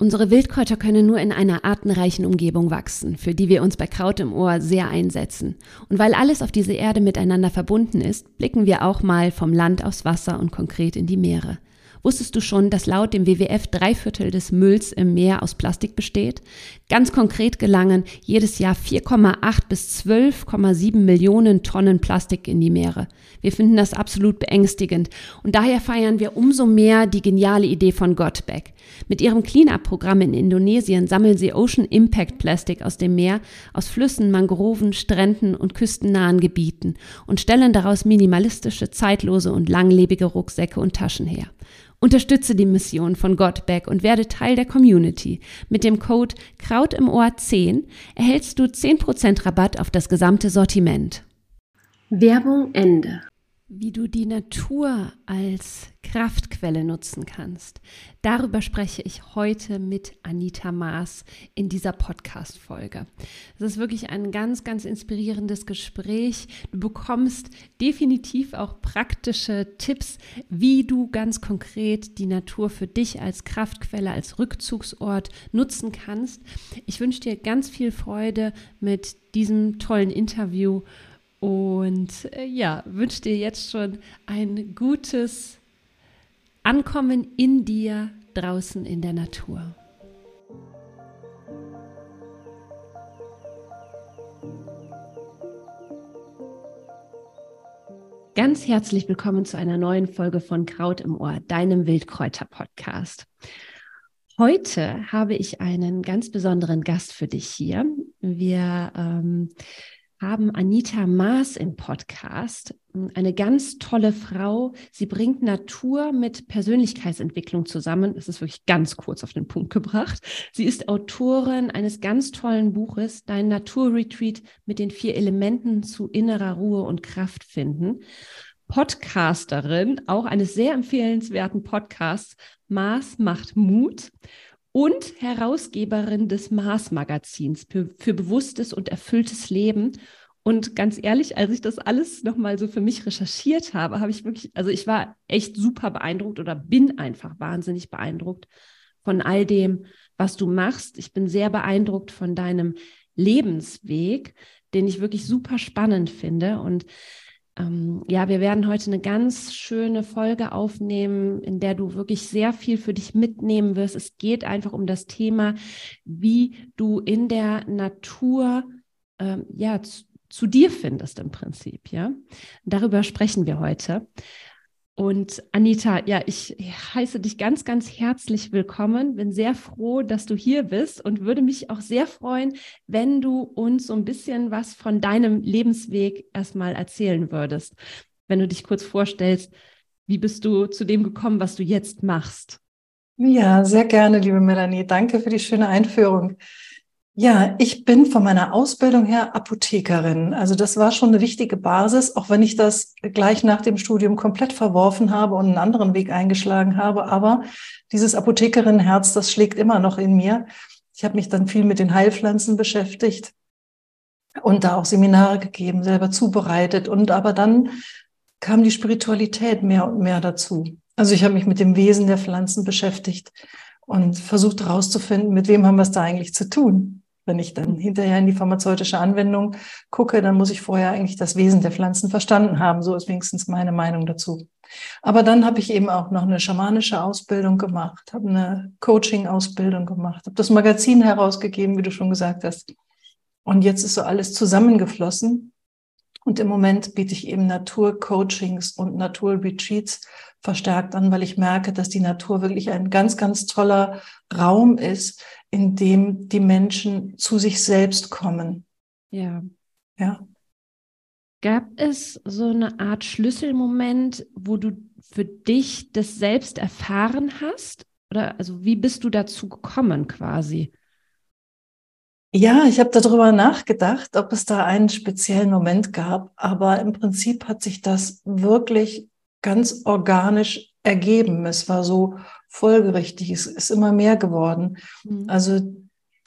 Unsere Wildkräuter können nur in einer artenreichen Umgebung wachsen, für die wir uns bei Kraut im Ohr sehr einsetzen. Und weil alles auf dieser Erde miteinander verbunden ist, blicken wir auch mal vom Land aufs Wasser und konkret in die Meere. Wusstest du schon, dass laut dem WWF drei Viertel des Mülls im Meer aus Plastik besteht? Ganz konkret gelangen jedes Jahr 4,8 bis 12,7 Millionen Tonnen Plastik in die Meere. Wir finden das absolut beängstigend und daher feiern wir umso mehr die geniale Idee von Gotback. Mit ihrem Cleanup-Programm in Indonesien sammeln sie Ocean Impact Plastik aus dem Meer, aus Flüssen, Mangroven, Stränden und küstennahen Gebieten und stellen daraus minimalistische, zeitlose und langlebige Rucksäcke und Taschen her. Unterstütze die Mission von Godback und werde Teil der Community. Mit dem Code Kraut im Ohr 10 erhältst du 10% Rabatt auf das gesamte Sortiment. Werbung Ende wie du die Natur als Kraftquelle nutzen kannst. Darüber spreche ich heute mit Anita Maas in dieser Podcast-Folge. Es ist wirklich ein ganz, ganz inspirierendes Gespräch. Du bekommst definitiv auch praktische Tipps, wie du ganz konkret die Natur für dich als Kraftquelle, als Rückzugsort nutzen kannst. Ich wünsche dir ganz viel Freude mit diesem tollen Interview und äh, ja, wünsche dir jetzt schon ein gutes Ankommen in dir draußen in der Natur. Ganz herzlich willkommen zu einer neuen Folge von Kraut im Ohr, deinem Wildkräuter-Podcast. Heute habe ich einen ganz besonderen Gast für dich hier. Wir ähm, haben Anita Maas im Podcast. Eine ganz tolle Frau. Sie bringt Natur mit Persönlichkeitsentwicklung zusammen. Das ist wirklich ganz kurz auf den Punkt gebracht. Sie ist Autorin eines ganz tollen Buches, Dein Naturretreat mit den vier Elementen zu innerer Ruhe und Kraft finden. Podcasterin, auch eines sehr empfehlenswerten Podcasts, Maas macht Mut und Herausgeberin des Mars-Magazins für, für bewusstes und erfülltes Leben. Und ganz ehrlich, als ich das alles nochmal so für mich recherchiert habe, habe ich wirklich, also ich war echt super beeindruckt oder bin einfach wahnsinnig beeindruckt von all dem, was du machst. Ich bin sehr beeindruckt von deinem Lebensweg, den ich wirklich super spannend finde. Und ähm, ja, wir werden heute eine ganz schöne Folge aufnehmen, in der du wirklich sehr viel für dich mitnehmen wirst. Es geht einfach um das Thema, wie du in der Natur ähm, ja zu, zu dir findest im Prinzip. Ja, darüber sprechen wir heute. Und Anita, ja, ich heiße dich ganz, ganz herzlich willkommen. Bin sehr froh, dass du hier bist und würde mich auch sehr freuen, wenn du uns so ein bisschen was von deinem Lebensweg erstmal erzählen würdest. Wenn du dich kurz vorstellst, wie bist du zu dem gekommen, was du jetzt machst? Ja, sehr gerne, liebe Melanie. Danke für die schöne Einführung. Ja, ich bin von meiner Ausbildung her Apothekerin. Also das war schon eine wichtige Basis, auch wenn ich das gleich nach dem Studium komplett verworfen habe und einen anderen Weg eingeschlagen habe. Aber dieses Apothekerinnenherz, das schlägt immer noch in mir. Ich habe mich dann viel mit den Heilpflanzen beschäftigt und da auch Seminare gegeben, selber zubereitet. Und aber dann kam die Spiritualität mehr und mehr dazu. Also ich habe mich mit dem Wesen der Pflanzen beschäftigt und versucht herauszufinden, mit wem haben wir es da eigentlich zu tun. Wenn ich dann hinterher in die pharmazeutische Anwendung gucke, dann muss ich vorher eigentlich das Wesen der Pflanzen verstanden haben. So ist wenigstens meine Meinung dazu. Aber dann habe ich eben auch noch eine schamanische Ausbildung gemacht, habe eine Coaching-Ausbildung gemacht, habe das Magazin herausgegeben, wie du schon gesagt hast. Und jetzt ist so alles zusammengeflossen. Und im Moment biete ich eben Naturcoachings und Naturretreats verstärkt an, weil ich merke, dass die Natur wirklich ein ganz, ganz toller Raum ist, in dem die Menschen zu sich selbst kommen. Ja. Ja. Gab es so eine Art Schlüsselmoment, wo du für dich das selbst erfahren hast? Oder also wie bist du dazu gekommen quasi? Ja, ich habe darüber nachgedacht, ob es da einen speziellen Moment gab, aber im Prinzip hat sich das wirklich ganz organisch ergeben. Es war so folgerichtig, es ist immer mehr geworden. Mhm. Also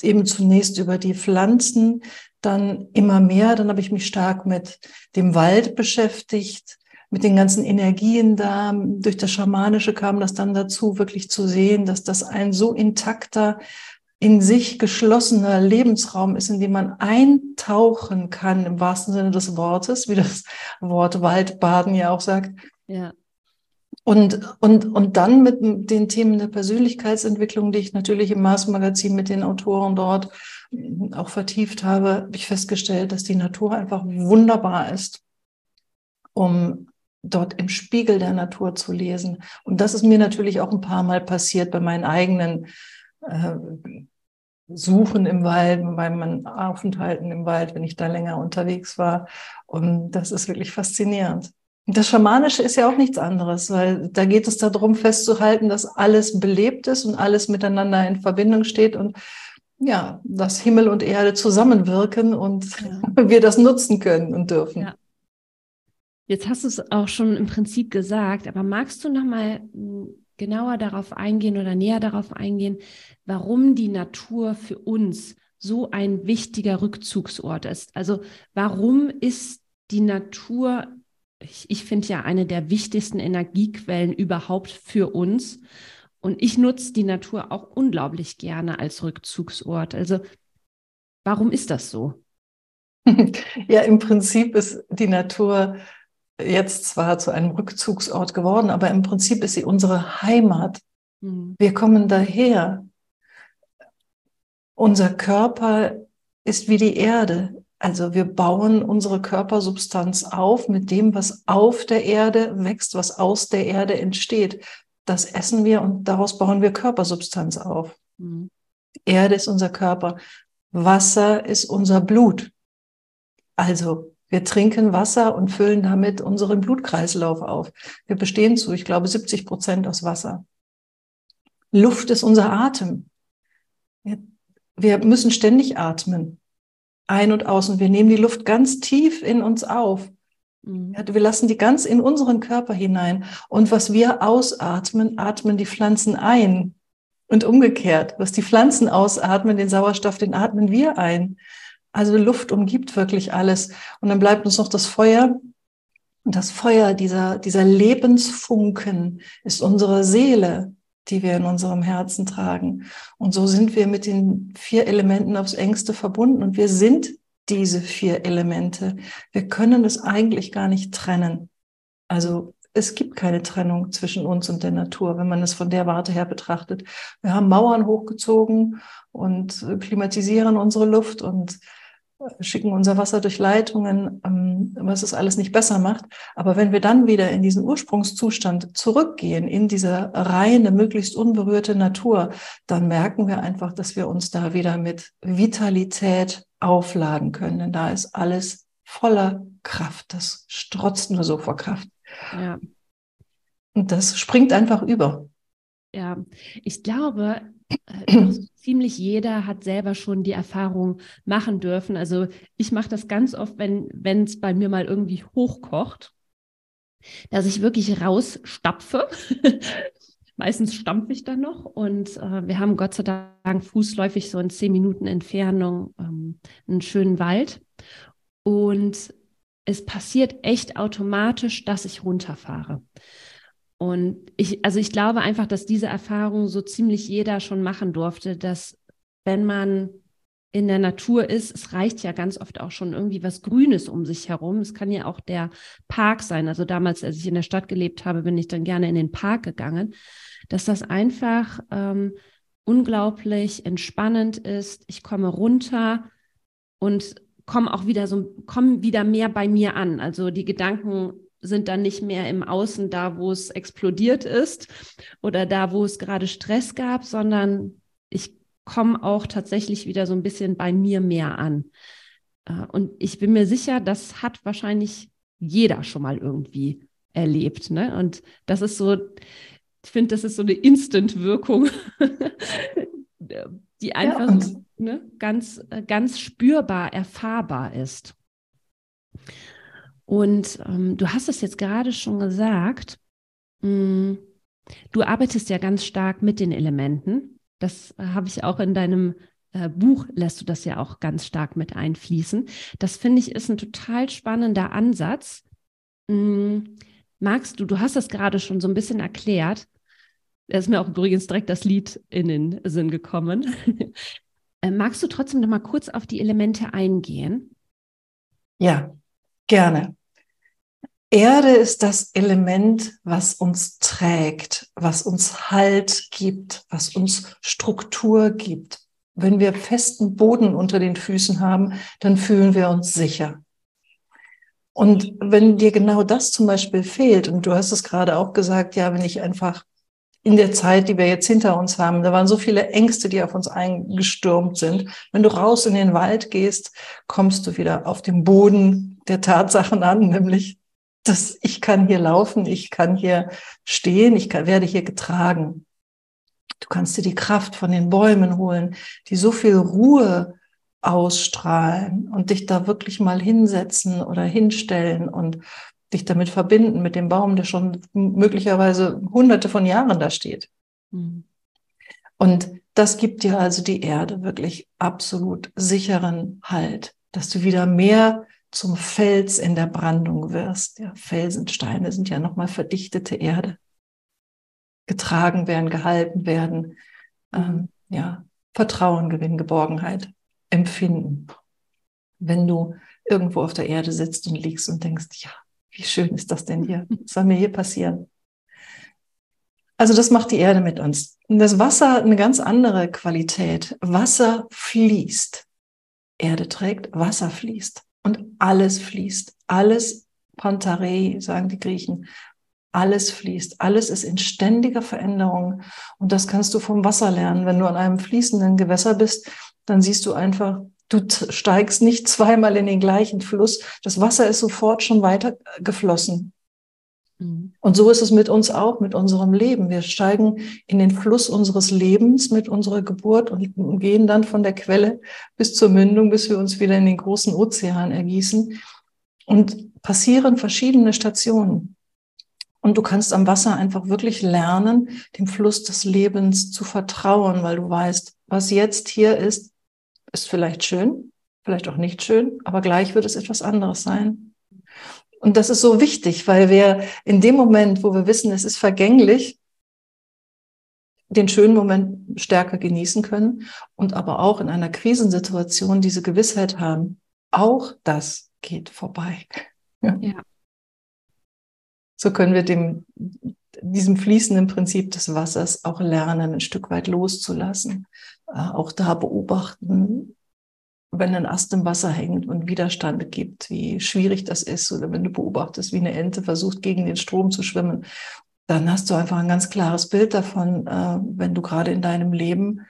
eben zunächst über die Pflanzen, dann immer mehr, dann habe ich mich stark mit dem Wald beschäftigt, mit den ganzen Energien da. Durch das Schamanische kam das dann dazu, wirklich zu sehen, dass das ein so intakter, in sich geschlossener Lebensraum ist, in dem man eintauchen kann, im wahrsten Sinne des Wortes, wie das Wort Waldbaden ja auch sagt. Ja. Und, und, und dann mit den Themen der Persönlichkeitsentwicklung, die ich natürlich im Mars-Magazin mit den Autoren dort auch vertieft habe, habe ich festgestellt, dass die Natur einfach wunderbar ist, um dort im Spiegel der Natur zu lesen. Und das ist mir natürlich auch ein paar Mal passiert bei meinen eigenen äh, Suchen im Wald, bei meinen Aufenthalten im Wald, wenn ich da länger unterwegs war. Und das ist wirklich faszinierend. Das Schamanische ist ja auch nichts anderes, weil da geht es darum festzuhalten, dass alles belebt ist und alles miteinander in Verbindung steht und ja, dass Himmel und Erde zusammenwirken und ja. wir das nutzen können und dürfen. Ja. Jetzt hast du es auch schon im Prinzip gesagt, aber magst du noch mal hm, genauer darauf eingehen oder näher darauf eingehen, warum die Natur für uns so ein wichtiger Rückzugsort ist? Also warum ist die Natur ich, ich finde ja eine der wichtigsten Energiequellen überhaupt für uns. Und ich nutze die Natur auch unglaublich gerne als Rückzugsort. Also warum ist das so? Ja, im Prinzip ist die Natur jetzt zwar zu einem Rückzugsort geworden, aber im Prinzip ist sie unsere Heimat. Mhm. Wir kommen daher. Unser Körper ist wie die Erde. Also wir bauen unsere Körpersubstanz auf mit dem, was auf der Erde wächst, was aus der Erde entsteht. Das essen wir und daraus bauen wir Körpersubstanz auf. Mhm. Erde ist unser Körper. Wasser ist unser Blut. Also wir trinken Wasser und füllen damit unseren Blutkreislauf auf. Wir bestehen zu, ich glaube, 70 Prozent aus Wasser. Luft ist unser Atem. Wir müssen ständig atmen ein und aus und wir nehmen die Luft ganz tief in uns auf. Mhm. wir lassen die ganz in unseren Körper hinein. Und was wir ausatmen, atmen die Pflanzen ein. Und umgekehrt, was die Pflanzen ausatmen, den Sauerstoff, den atmen wir ein. Also Luft umgibt wirklich alles. Und dann bleibt uns noch das Feuer. Und das Feuer, dieser, dieser Lebensfunken ist unsere Seele die wir in unserem Herzen tragen. Und so sind wir mit den vier Elementen aufs engste verbunden und wir sind diese vier Elemente. Wir können es eigentlich gar nicht trennen. Also es gibt keine Trennung zwischen uns und der Natur, wenn man es von der Warte her betrachtet. Wir haben Mauern hochgezogen und klimatisieren unsere Luft und schicken unser Wasser durch Leitungen, ähm, was es alles nicht besser macht. Aber wenn wir dann wieder in diesen Ursprungszustand zurückgehen, in diese reine, möglichst unberührte Natur, dann merken wir einfach, dass wir uns da wieder mit Vitalität aufladen können. Denn da ist alles voller Kraft. Das strotzt nur so vor Kraft. Ja. Und das springt einfach über. Ja, ich glaube, ziemlich jeder hat selber schon die Erfahrung machen dürfen. Also ich mache das ganz oft, wenn es bei mir mal irgendwie hochkocht, dass ich wirklich rausstapfe. Meistens stampfe ich dann noch und äh, wir haben Gott sei Dank fußläufig so in zehn Minuten Entfernung ähm, einen schönen Wald. Und es passiert echt automatisch, dass ich runterfahre. Und ich, also ich glaube einfach, dass diese Erfahrung so ziemlich jeder schon machen durfte, dass wenn man in der Natur ist, es reicht ja ganz oft auch schon irgendwie was Grünes um sich herum. Es kann ja auch der Park sein. Also damals, als ich in der Stadt gelebt habe, bin ich dann gerne in den Park gegangen, dass das einfach ähm, unglaublich entspannend ist. Ich komme runter und komme auch wieder so, komme wieder mehr bei mir an. Also die Gedanken sind dann nicht mehr im Außen da, wo es explodiert ist oder da, wo es gerade Stress gab, sondern ich komme auch tatsächlich wieder so ein bisschen bei mir mehr an. Äh, und ich bin mir sicher, das hat wahrscheinlich jeder schon mal irgendwie erlebt. Ne? Und das ist so, ich finde, das ist so eine Instant-Wirkung, die einfach ja, ne, ganz, ganz spürbar, erfahrbar ist. Und ähm, du hast es jetzt gerade schon gesagt, mh, hm, du arbeitest ja ganz stark mit den Elementen. Das äh, habe ich auch in deinem äh, Buch, lässt du das ja auch ganz stark mit einfließen. Das finde ich ist ein total spannender Ansatz, mh, hm, magst du, du hast das gerade schon so ein bisschen erklärt, da ist mir auch übrigens direkt das Lied in den Sinn gekommen. Äh, magst du trotzdem noch mal kurz auf die Elemente eingehen? Ja, gerne. Erde ist das Element, was uns trägt, was uns Halt gibt, was uns Struktur gibt. Wenn wir festen Boden unter den Füßen haben, dann fühlen wir uns sicher. Und wenn dir genau das zum Beispiel fehlt, und du hast es gerade auch gesagt, ja, wenn ich einfach in der Zeit, die wir jetzt hinter uns haben. Da waren so viele Ängste, die auf uns eingestürmt sind. Wenn du raus in den Wald gehst, kommst du wieder auf dem Boden der Tatsachen an, nämlich, dass ich kann hier laufen, ich kann hier stehen, ich kann, werde hier getragen. Du kannst dir die Kraft von den Bäumen holen, die so viel Ruhe ausstrahlen und dich da wirklich mal hinsetzen oder hinstellen und dich damit verbinden, mit dem Baum, der schon möglicherweise hunderte von Jahren da steht. Mhm. Und das gibt dir also die Erde wirklich absolut sicheren Halt, dass du wieder mehr zum Fels in der Brandung wirst. Ja, Felsensteine sind ja nochmal verdichtete Erde. Getragen werden, gehalten werden, ähm, ja, Vertrauen gewinnen, Geborgenheit empfinden. Wenn du irgendwo auf der Erde sitzt und liegst und denkst, ja, wie schön ist das denn hier? Was soll mir hier passieren? Also das macht die Erde mit uns. Und das Wasser eine ganz andere Qualität. Wasser fließt. Erde trägt, Wasser fließt. Und alles fließt. Alles Pantarei, sagen die Griechen. Alles fließt. Alles ist in ständiger Veränderung. Und das kannst du vom Wasser lernen. Wenn du an einem fließenden Gewässer bist, dann siehst du einfach, Du steigst nicht zweimal in den gleichen Fluss. Das Wasser ist sofort schon weiter geflossen. Mhm. Und so ist es mit uns auch, mit unserem Leben. Wir steigen in den Fluss unseres Lebens mit unserer Geburt und gehen dann von der Quelle bis zur Mündung, bis wir uns wieder in den großen Ozean ergießen und passieren verschiedene Stationen. Und du kannst am Wasser einfach wirklich lernen, dem Fluss des Lebens zu vertrauen, weil du weißt, was jetzt hier ist, ist vielleicht schön, vielleicht auch nicht schön, aber gleich wird es etwas anderes sein. Und das ist so wichtig, weil wir in dem Moment, wo wir wissen, es ist vergänglich, den schönen Moment stärker genießen können und aber auch in einer Krisensituation diese Gewissheit haben, auch das geht vorbei. Ja. So können wir dem, diesem fließenden Prinzip des Wassers auch lernen, ein Stück weit loszulassen. Äh, auch da beobachten, wenn ein Ast im Wasser hängt und Widerstand gibt, wie schwierig das ist. Oder wenn du beobachtest, wie eine Ente versucht, gegen den Strom zu schwimmen, dann hast du einfach ein ganz klares Bild davon, äh, wenn du gerade in deinem Leben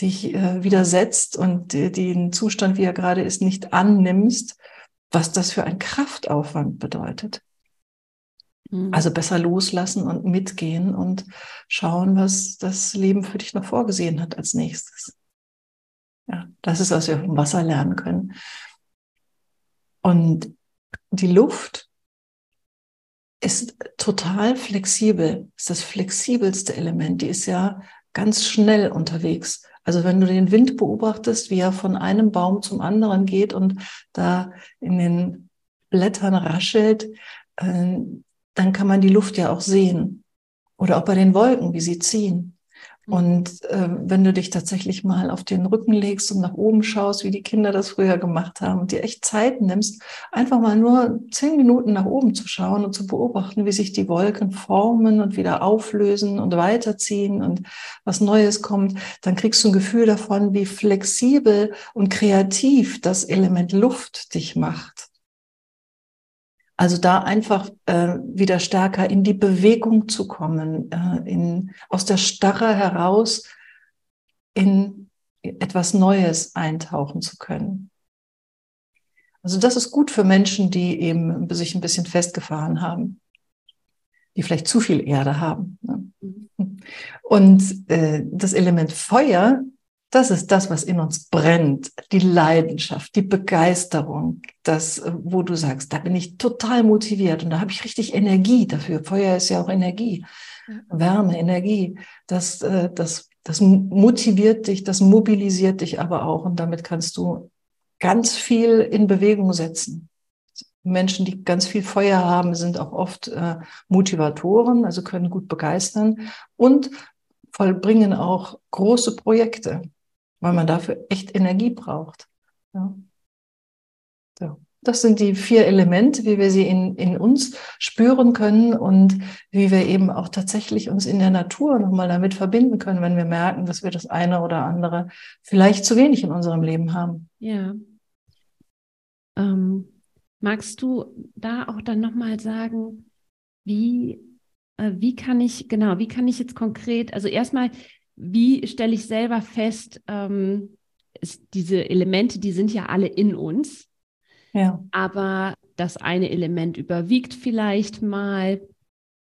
dich äh, widersetzt und den Zustand, wie er gerade ist, nicht annimmst, was das für ein Kraftaufwand bedeutet. Mhm. Also besser loslassen und mitgehen und schauen, was das Leben für dich noch vorgesehen hat als nächstes. Ja, das ist, was wir vom Wasser lernen können. Und die Luft ist total flexibel, ist das flexibelste Element. Die ist ja ganz schnell unterwegs. Also wenn du den Wind beobachtest, wie er von einem Baum zum anderen geht und da in den Blättern raschelt, äh, dann kann man die Luft ja auch sehen. Oder auch bei den Wolken, wie sie ziehen. Mhm. Und äh, wenn du dich tatsächlich mal auf den Rücken legst und nach oben schaust, wie die Kinder das früher gemacht haben und dir echt Zeit nimmst, einfach mal nur zehn Minuten nach oben zu schauen und zu beobachten, wie sich die Wolken formen und wieder auflösen und weiterziehen und was Neues kommt, dann kriegst du ein Gefühl davon, wie flexibel und kreativ das Element Luft dich macht. Also da einfach äh, wieder stärker in die Bewegung zu kommen, äh, in, aus der Starre heraus in etwas Neues eintauchen zu können. Also das ist gut für Menschen, die eben sich ein bisschen festgefahren haben, die vielleicht zu viel Erde haben. Ne? Mhm. Und äh, das Element Feuer das ist das, was in uns brennt, die Leidenschaft, die Begeisterung, das, wo du sagst, da bin ich total motiviert und da habe ich richtig Energie dafür. Feuer ist ja auch Energie, Wärme, Energie. Das, äh, das, das motiviert dich, das mobilisiert dich aber auch und damit kannst du ganz viel in Bewegung setzen. Menschen, die ganz viel Feuer haben, sind auch oft äh, Motivatoren, also können gut begeistern und vollbringen auch große Projekte, weil man dafür echt Energie braucht. Ja. So. Das sind die vier Elemente, wie wir sie in, in uns spüren können und wie wir eben auch tatsächlich uns in der Natur nochmal damit verbinden können, wenn wir merken, dass wir das eine oder andere vielleicht zu wenig in unserem Leben haben. Ja. Ähm, magst du da auch dann nochmal sagen, wie, äh, wie kann ich, genau, wie kann ich jetzt konkret, also erstmal, wie stelle ich selber fest, ähm, diese Elemente, die sind ja alle in uns. Ja. Aber das eine Element überwiegt vielleicht mal,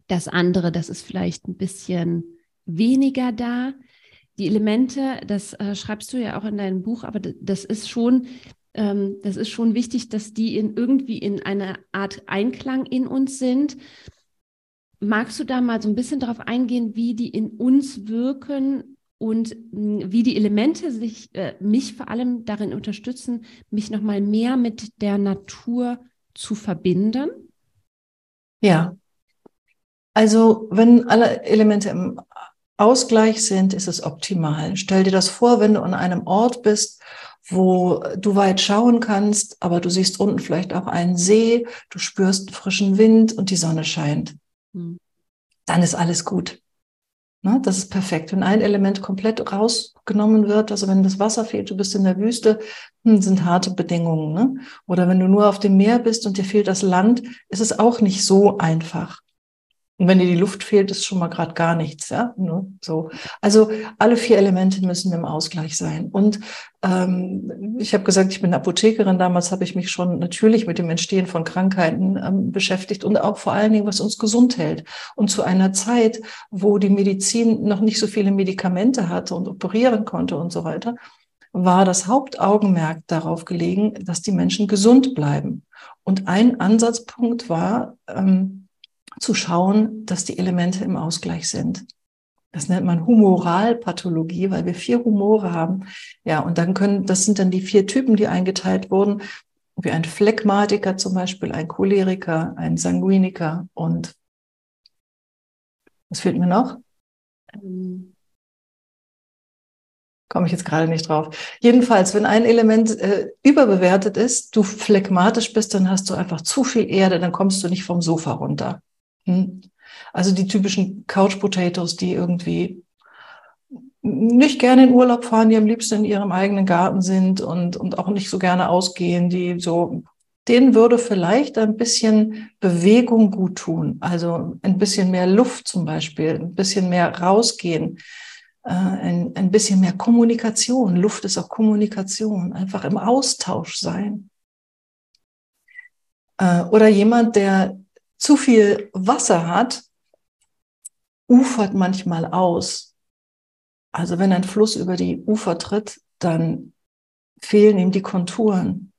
das andere, das ist vielleicht ein bisschen weniger da. Die Elemente, das äh, schreibst du ja auch in deinem Buch, aber das ist schon, ähm, das ist schon wichtig, dass die in irgendwie in einer Art Einklang in uns sind. Magst du da mal so ein bisschen darauf eingehen, wie die in uns wirken und hm, wie die Elemente sich, äh, mich vor allem darin unterstützen, mich nochmal mehr mit der Natur zu verbinden? Ja. Also, wenn alle Elemente im Ausgleich sind, ist es optimal. Stell dir das vor, wenn du an einem Ort bist, wo du weit schauen kannst, aber du siehst unten vielleicht auch einen See, du spürst frischen Wind und die Sonne scheint. Hm. Dann ist alles gut. Ne? Das ist perfekt. Wenn ein Element komplett rausgenommen wird, also wenn das Wasser fehlt, du bist in der Wüste, hm, sind harte Bedingungen. Ne? Oder wenn du nur auf dem Meer bist und dir fehlt das Land, ist es auch nicht so einfach. Und wenn dir die Luft fehlt, ist schon mal gerade gar nichts, ja. Ne? So, also alle vier Elemente müssen im Ausgleich sein. Und ähm, ich habe gesagt, ich bin Apothekerin. Damals habe ich mich schon natürlich mit dem Entstehen von Krankheiten ähm, beschäftigt und auch vor allen Dingen, was uns gesund hält. Und zu einer Zeit, wo die Medizin noch nicht so viele Medikamente hatte und operieren konnte und so weiter, war das Hauptaugenmerk darauf gelegen, dass die Menschen gesund bleiben. Und ein Ansatzpunkt war ähm, zu schauen, dass die Elemente im Ausgleich sind. Das nennt man Humoralpathologie, weil wir vier Humore haben. Ja, und dann können, das sind dann die vier Typen, die eingeteilt wurden, wie ein Phlegmatiker zum Beispiel, ein Choleriker, ein Sanguiniker und was fehlt mir noch? Ähm. Komme ich jetzt gerade nicht drauf. Jedenfalls, wenn ein Element äh, überbewertet ist, du phlegmatisch bist, dann hast du einfach zu viel Erde, dann kommst du nicht vom Sofa runter. Hm. Also die typischen Couch Potatoes, die irgendwie nicht gerne in Urlaub fahren, die am liebsten in ihrem eigenen Garten sind und, und auch nicht so gerne ausgehen, die so, denen würde vielleicht ein bisschen Bewegung gut tun. Also ein bisschen mehr Luft zum Beispiel, ein bisschen mehr rausgehen, äh, ein, ein bisschen mehr Kommunikation. Luft ist auch Kommunikation, einfach im Austausch sein. Äh, oder jemand, der zu viel Wasser hat, ufert manchmal aus. Also wenn ein Fluss über die Ufer tritt, dann fehlen ihm die Konturen.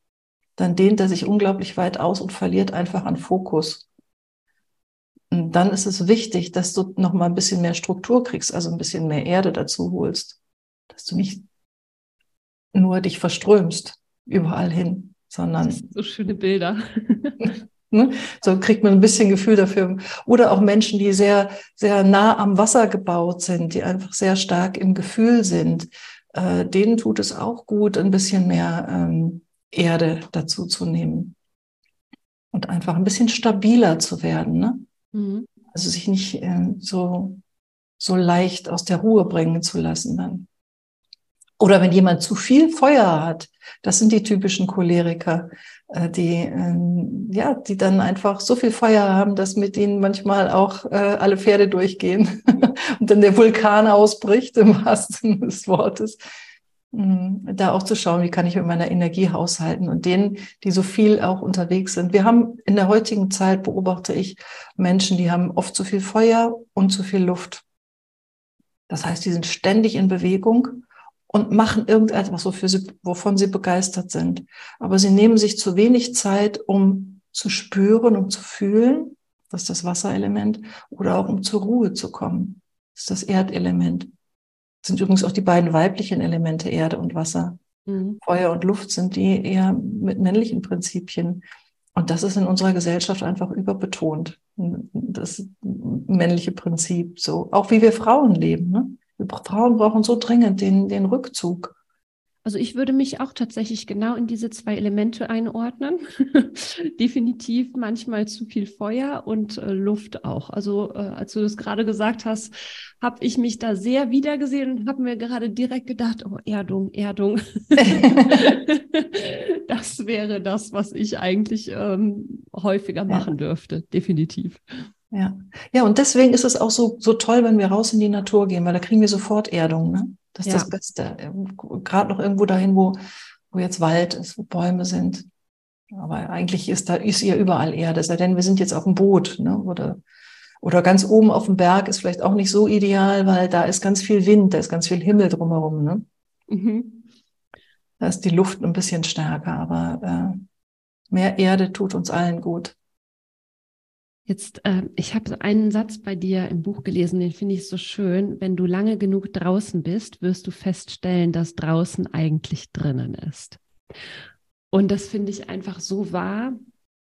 Dann dehnt er sich unglaublich weit aus und verliert einfach an Fokus. Und dann ist es wichtig, dass du noch mal ein bisschen mehr Struktur kriegst, also ein bisschen mehr Erde dazu holst, dass du nicht nur dich verströmst überall hin, sondern so schöne Bilder. Ne? So kriegt man ein bisschen Gefühl dafür. Oder auch Menschen, die sehr, sehr nah am Wasser gebaut sind, die einfach sehr stark im Gefühl sind. Äh, denen tut es auch gut, ein bisschen mehr ähm, Erde dazu zu nehmen. Und einfach ein bisschen stabiler zu werden. Ne? Mhm. Also sich nicht äh, so, so leicht aus der Ruhe bringen zu lassen dann. Oder wenn jemand zu viel Feuer hat, das sind die typischen Choleriker, äh, die, ähm, ja, die dann einfach so viel Feuer haben, dass mit ihnen manchmal auch äh, alle Pferde durchgehen und dann der Vulkan ausbricht, im wahrsten Sinne des Wortes. Mm, da auch zu schauen, wie kann ich mit meiner Energie haushalten und denen, die so viel auch unterwegs sind. Wir haben in der heutigen Zeit, beobachte ich, Menschen, die haben oft zu viel Feuer und zu viel Luft. Das heißt, die sind ständig in Bewegung und machen irgendetwas, wofür sie, wovon sie begeistert sind. Aber sie nehmen sich zu wenig Zeit, um zu spüren, um zu fühlen, das ist das Wasserelement, oder auch um zur Ruhe zu kommen, das ist das Erdelement. Das sind übrigens auch die beiden weiblichen Elemente, Erde und Wasser. Mhm. Feuer und Luft sind die eher mit männlichen Prinzipien. Und das ist in unserer Gesellschaft einfach überbetont. Das männliche Prinzip, so. Auch wie wir Frauen leben. Ne? Frauen brauchen so dringend den, den Rückzug. Also ich würde mich auch tatsächlich genau in diese zwei Elemente einordnen. Definitiv manchmal zu viel Feuer und äh, Luft auch. Also äh, als du das gerade gesagt hast, habe ich mich da sehr wiedergesehen und habe mir gerade direkt gedacht, oh Erdung, Erdung. das wäre das, was ich eigentlich ähm, häufiger machen dürfte. Definitiv. Ja. ja, und deswegen ist es auch so, so toll, wenn wir raus in die Natur gehen, weil da kriegen wir sofort Erdung. Ne? Das ist ja. das Beste. Gerade noch irgendwo dahin, wo, wo jetzt Wald ist, wo Bäume sind. Aber eigentlich ist da ist ja überall Erde, sei denn wir sind jetzt auf dem Boot, ne? Oder, oder ganz oben auf dem Berg ist vielleicht auch nicht so ideal, weil da ist ganz viel Wind, da ist ganz viel Himmel drumherum. Ne? Mhm. Da ist die Luft ein bisschen stärker, aber äh, mehr Erde tut uns allen gut. Jetzt, äh, ich habe einen Satz bei dir im Buch gelesen, den finde ich so schön. Wenn du lange genug draußen bist, wirst du feststellen, dass draußen eigentlich drinnen ist. Und das finde ich einfach so wahr.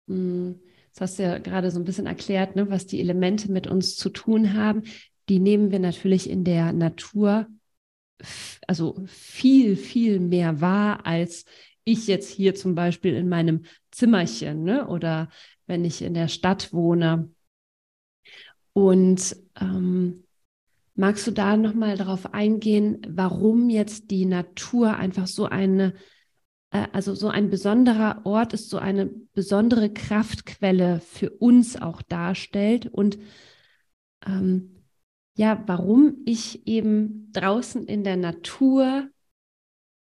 Hm, das hast du ja gerade so ein bisschen erklärt, ne, was die Elemente mit uns zu tun haben. Die nehmen wir natürlich in der Natur also viel, viel mehr wahr, als ich jetzt hier zum Beispiel in meinem Zimmerchen ne, oder wenn ich in der Stadt wohne. Und ähm, magst du da nochmal darauf eingehen, warum jetzt die Natur einfach so eine, äh, also so ein besonderer Ort ist, so eine besondere Kraftquelle für uns auch darstellt und ähm, ja, warum ich eben draußen in der Natur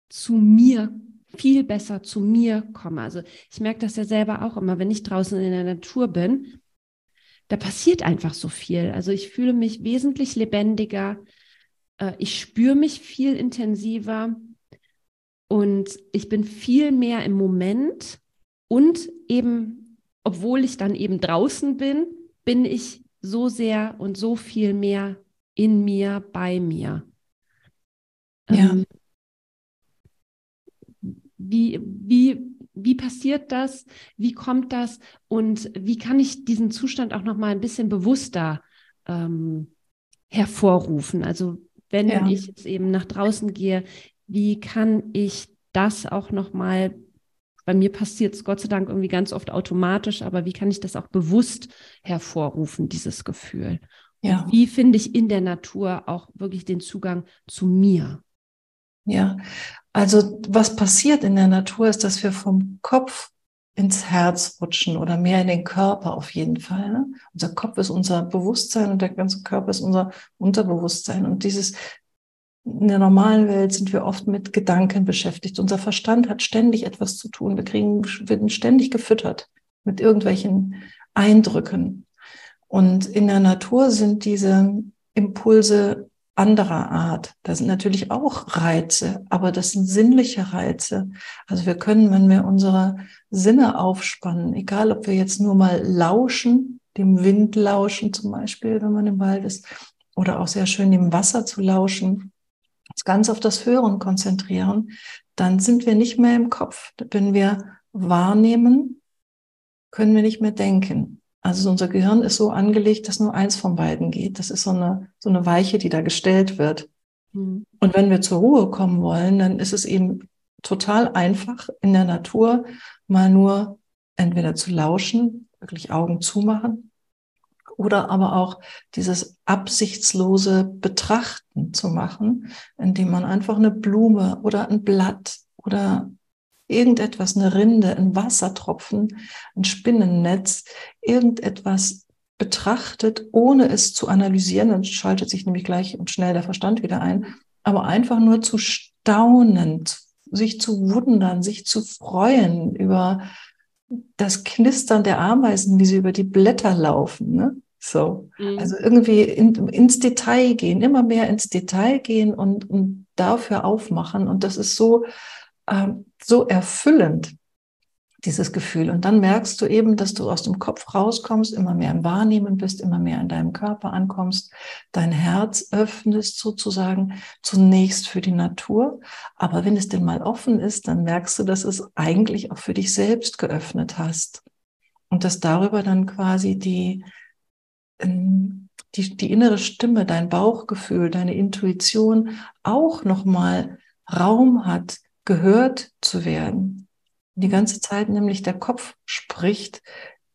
zu mir viel besser zu mir komme. Also ich merke das ja selber auch immer, wenn ich draußen in der Natur bin, da passiert einfach so viel. Also ich fühle mich wesentlich lebendiger, äh, ich spüre mich viel intensiver und ich bin viel mehr im Moment und eben, obwohl ich dann eben draußen bin, bin ich so sehr und so viel mehr in mir, bei mir. Ja. Ähm, wie, wie, wie passiert das? Wie kommt das? Und wie kann ich diesen Zustand auch noch mal ein bisschen bewusster ähm, hervorrufen? Also wenn ja. ich jetzt eben nach draußen gehe, wie kann ich das auch noch mal bei mir passiert es Gott sei Dank irgendwie ganz oft automatisch, aber wie kann ich das auch bewusst hervorrufen, dieses Gefühl? Ja. Und wie finde ich in der Natur auch wirklich den Zugang zu mir? Ja, also was passiert in der Natur ist, dass wir vom Kopf ins Herz rutschen oder mehr in den Körper auf jeden Fall. Ne? Unser Kopf ist unser Bewusstsein und der ganze Körper ist unser Unterbewusstsein. Und dieses, in der normalen Welt sind wir oft mit Gedanken beschäftigt. Unser Verstand hat ständig etwas zu tun. Wir kriegen, werden ständig gefüttert mit irgendwelchen Eindrücken. Und in der Natur sind diese Impulse anderer Art. Da sind natürlich auch Reize, aber das sind sinnliche Reize. Also wir können, wenn wir unsere Sinne aufspannen, egal ob wir jetzt nur mal lauschen, dem Wind lauschen zum Beispiel, wenn man im Wald ist, oder auch sehr schön dem Wasser zu lauschen, uns ganz auf das Hören konzentrieren, dann sind wir nicht mehr im Kopf. Wenn wir wahrnehmen, können wir nicht mehr denken. Also unser Gehirn ist so angelegt, dass nur eins von beiden geht. Das ist so eine, so eine Weiche, die da gestellt wird. Mhm. Und wenn wir zur Ruhe kommen wollen, dann ist es eben total einfach in der Natur mal nur entweder zu lauschen, wirklich Augen zumachen oder aber auch dieses absichtslose Betrachten zu machen, indem man einfach eine Blume oder ein Blatt oder irgendetwas, eine Rinde, ein Wassertropfen, ein Spinnennetz, irgendetwas betrachtet, ohne es zu analysieren, dann schaltet sich nämlich gleich und schnell der Verstand wieder ein, aber einfach nur zu staunen, sich zu wundern, sich zu freuen über das Knistern der Ameisen, wie sie über die Blätter laufen. Ne? So, mhm. also irgendwie in, ins Detail gehen, immer mehr ins Detail gehen und, und dafür aufmachen. Und das ist so, ähm, so erfüllend, dieses Gefühl. Und dann merkst du eben, dass du aus dem Kopf rauskommst, immer mehr im Wahrnehmen bist, immer mehr in deinem Körper ankommst, dein Herz öffnest sozusagen zunächst für die Natur. Aber wenn es denn mal offen ist, dann merkst du, dass es eigentlich auch für dich selbst geöffnet hast. Und dass darüber dann quasi die, ähm, die, die innere Stimme, dein Bauchgefühl, deine Intuition auch nochmal Raum hat, gehört zu werden. Die ganze Zeit nämlich der Kopf spricht,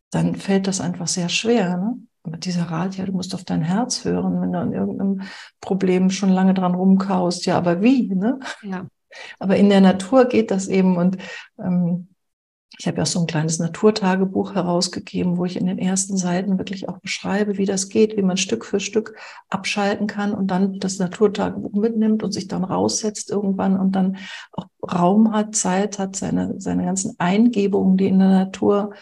dann fällt das einfach sehr schwer. Ne? Aber dieser Rat, ja, du musst auf dein Herz hören, wenn du an irgendeinem Problem schon lange dran rumkaust. Ja, aber wie? Ne? Ja. Aber in der Natur geht das eben. Und ähm, ich habe ja so ein kleines Naturtagebuch herausgegeben, wo ich in den ersten Seiten wirklich auch beschreibe, wie das geht, wie man Stück für Stück abschalten kann und dann das Naturtagebuch mitnimmt und sich dann raussetzt irgendwann und dann auch Raum hat, Zeit hat, seine, seine ganzen Eingebungen, die in der Natur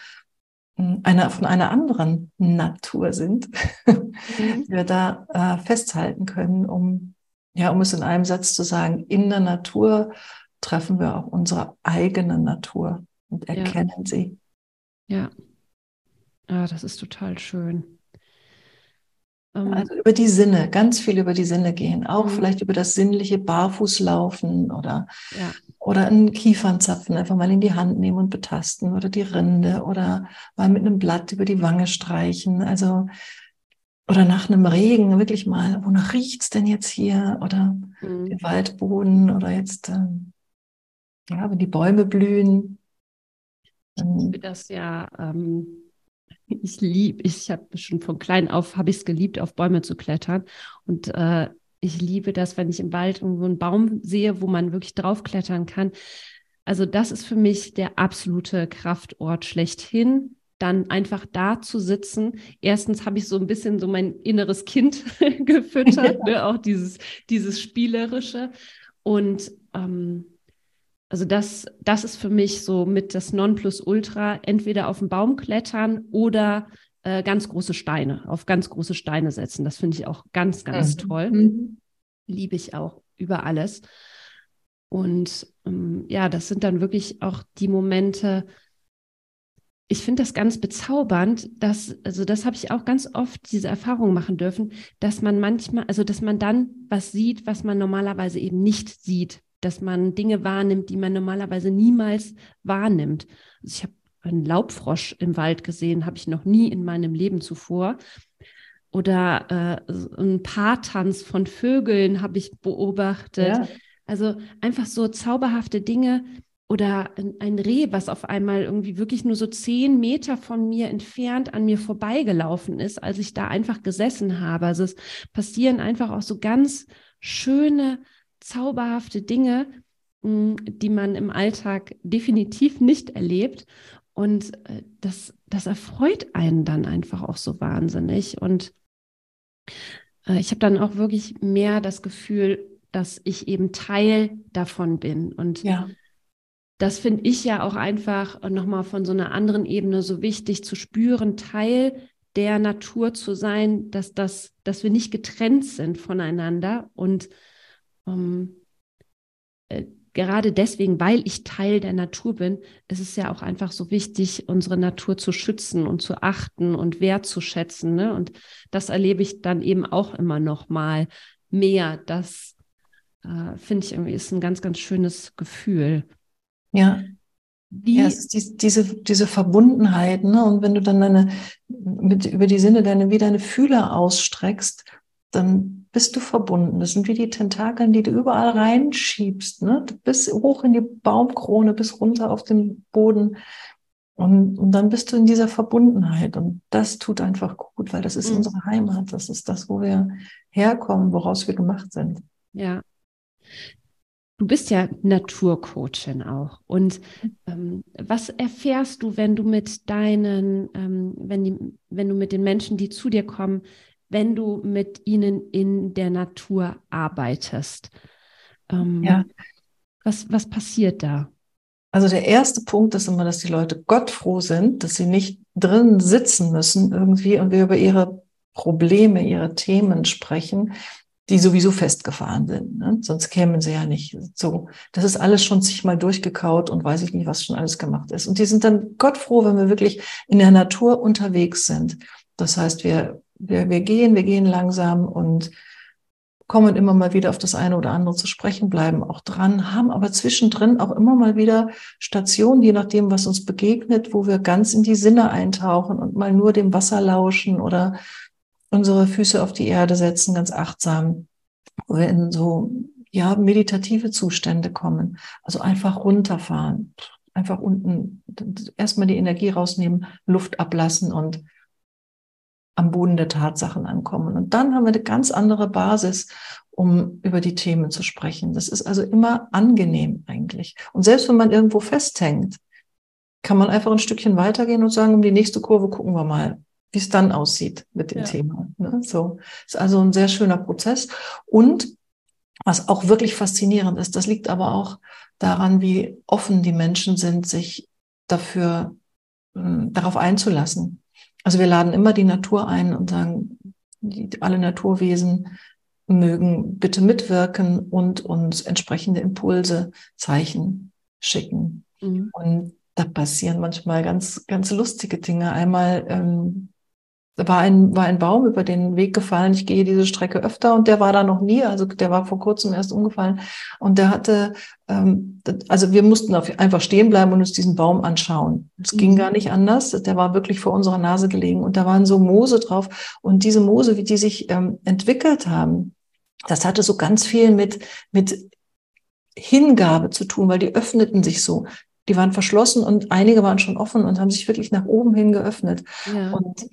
hm, einer, von einer anderen Natur sind, mhm. die wir da äh, festhalten können, um, ja, um es in einem Satz zu sagen, in der Natur treffen wir auch unsere eigene Natur und erkennen ja. sie. Ja. Ah, das ist total schön. Ähm, also über die Sinne, ganz viel über die Sinne gehen, auch mhm. vielleicht über das sinnliche Barfußlaufen oder, ja. oder einen Kiefernzapfen einfach mal in die Hand nehmen und betasten oder die Rinde oder mal mit einem Blatt über die Wange streichen. Also oder nach einem Regen wirklich mal, wonach riecht es denn jetzt hier? Oder mhm. den Waldboden oder jetzt, ähm, ja, wenn die Bäume blühen. Ich liebe das ja. Ähm, ich liebe, ich habe schon von klein auf, habe ich es geliebt, auf Bäume zu klettern. Und äh, ich liebe das, wenn ich im Wald irgendwo einen Baum sehe, wo man wirklich draufklettern kann. Also das ist für mich der absolute Kraftort schlechthin dann einfach da zu sitzen. Erstens habe ich so ein bisschen so mein inneres Kind gefüttert, ja. ne? auch dieses, dieses Spielerische. Und ähm, also das, das ist für mich so mit das Nonplusultra, entweder auf den Baum klettern oder äh, ganz große Steine, auf ganz große Steine setzen. Das finde ich auch ganz, ganz mhm. toll. Mhm. Liebe ich auch über alles. Und ähm, ja, das sind dann wirklich auch die Momente, ich finde das ganz bezaubernd, dass, also das habe ich auch ganz oft diese Erfahrung machen dürfen, dass man manchmal, also dass man dann was sieht, was man normalerweise eben nicht sieht dass man Dinge wahrnimmt, die man normalerweise niemals wahrnimmt. Also ich habe einen Laubfrosch im Wald gesehen, habe ich noch nie in meinem Leben zuvor. Oder äh, ein Paartanz von Vögeln habe ich beobachtet. Ja. Also einfach so zauberhafte Dinge, oder ein Reh, was auf einmal irgendwie wirklich nur so zehn Meter von mir entfernt an mir vorbeigelaufen ist, als ich da einfach gesessen habe. Also es passieren einfach auch so ganz schöne zauberhafte Dinge, hm, die man im Alltag definitiv nicht erlebt. Und äh, das, das erfreut einen dann einfach auch so wahnsinnig. Und äh, ich habe dann auch wirklich mehr das Gefühl, dass ich eben Teil davon bin. Und ja. das finde ich ja auch einfach nochmal von so einer anderen Ebene so wichtig zu spüren, Teil der Natur zu sein, dass, das, dass wir nicht getrennt sind voneinander und ähm, äh, gerade deswegen, weil ich Teil der Natur bin, ist es ja auch einfach so wichtig, unsere Natur zu schützen und zu achten und wertzuschätzen. Ne? Und das erlebe ich dann eben auch immer noch mal mehr. Das äh, finde ich irgendwie ist ein ganz, ganz schönes Gefühl. Ja. Wie, ja, die, diese, diese Verbundenheit, ne? Und wenn du dann deine, mit, über die Sinne deine, wie deine Fühler ausstreckst, dann bist du verbunden. Das sind wie die Tentakeln, die du überall reinschiebst, ne? bis hoch in die Baumkrone, bis runter auf den Boden. Und, und dann bist du in dieser Verbundenheit. Und das tut einfach gut, weil das ist mhm. unsere Heimat. Das ist das, wo wir herkommen, woraus wir gemacht sind. Ja. Du bist ja Naturcoachin auch. Und ähm, was erfährst du, wenn du mit deinen, ähm, wenn, die, wenn du mit den Menschen, die zu dir kommen, wenn du mit ihnen in der Natur arbeitest? Ähm, ja. Was, was passiert da? Also der erste Punkt ist immer, dass die Leute gottfroh sind, dass sie nicht drin sitzen müssen irgendwie und wir über ihre Probleme, ihre Themen sprechen, die sowieso festgefahren sind. Ne? Sonst kämen sie ja nicht so. Das ist alles schon zigmal durchgekaut und weiß ich nicht, was schon alles gemacht ist. Und die sind dann gottfroh, wenn wir wirklich in der Natur unterwegs sind. Das heißt, wir wir, wir gehen, wir gehen langsam und, kommen immer mal wieder auf das eine oder andere zu sprechen, bleiben auch dran, haben aber zwischendrin auch immer mal wieder Stationen, je nachdem, was uns begegnet, wo wir ganz in die Sinne eintauchen und mal nur dem Wasser lauschen oder unsere Füße auf die Erde setzen, ganz achtsam, wo wir in so, ja, meditative Zustände kommen. Also einfach runterfahren, einfach unten erstmal die Energie rausnehmen, Luft ablassen und am Boden der Tatsachen ankommen. Und dann haben wir eine ganz andere Basis, um über die Themen zu sprechen. Das ist also immer angenehm eigentlich. Und selbst wenn man irgendwo festhängt, kann man einfach ein Stückchen weitergehen und sagen, um die nächste Kurve gucken wir mal, wie es dann aussieht mit dem ja. Thema. Ne? So ist also ein sehr schöner Prozess. Und was auch wirklich faszinierend ist, das liegt aber auch daran, wie offen die Menschen sind, sich dafür äh, darauf einzulassen. Also wir laden immer die Natur ein und sagen, die, alle Naturwesen mögen bitte mitwirken und uns entsprechende Impulse, Zeichen schicken. Mhm. Und da passieren manchmal ganz, ganz lustige Dinge. Einmal ähm, war ein, war ein Baum über den Weg gefallen. Ich gehe diese Strecke öfter und der war da noch nie. Also der war vor kurzem erst umgefallen. Und der hatte, ähm, also wir mussten auf, einfach stehen bleiben und uns diesen Baum anschauen. Es mhm. ging gar nicht anders. Der war wirklich vor unserer Nase gelegen und da waren so Moose drauf. Und diese Moose, wie die sich ähm, entwickelt haben, das hatte so ganz viel mit, mit Hingabe zu tun, weil die öffneten sich so. Die waren verschlossen und einige waren schon offen und haben sich wirklich nach oben hin geöffnet. Ja. Und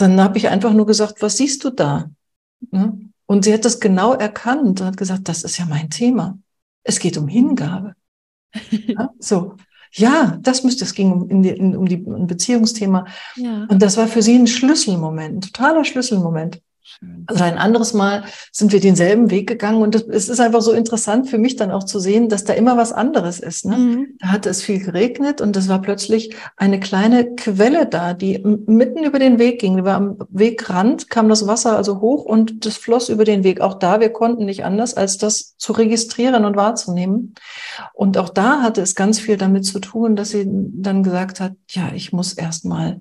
dann habe ich einfach nur gesagt, was siehst du da? Ne? Und sie hat das genau erkannt und hat gesagt, das ist ja mein Thema. Es geht um Hingabe. Ja, so. Ja, das müsste, es ging um, die, um die um Beziehungsthema. Ja. Und das war für sie ein Schlüsselmoment, ein totaler Schlüsselmoment. Also ein anderes Mal sind wir denselben Weg gegangen und es ist einfach so interessant für mich dann auch zu sehen, dass da immer was anderes ist. Ne? Mhm. Da hatte es viel geregnet und es war plötzlich eine kleine Quelle da, die mitten über den Weg ging. Die war am Wegrand, kam das Wasser also hoch und das floss über den Weg. Auch da, wir konnten nicht anders, als das zu registrieren und wahrzunehmen. Und auch da hatte es ganz viel damit zu tun, dass sie dann gesagt hat, ja, ich muss erst mal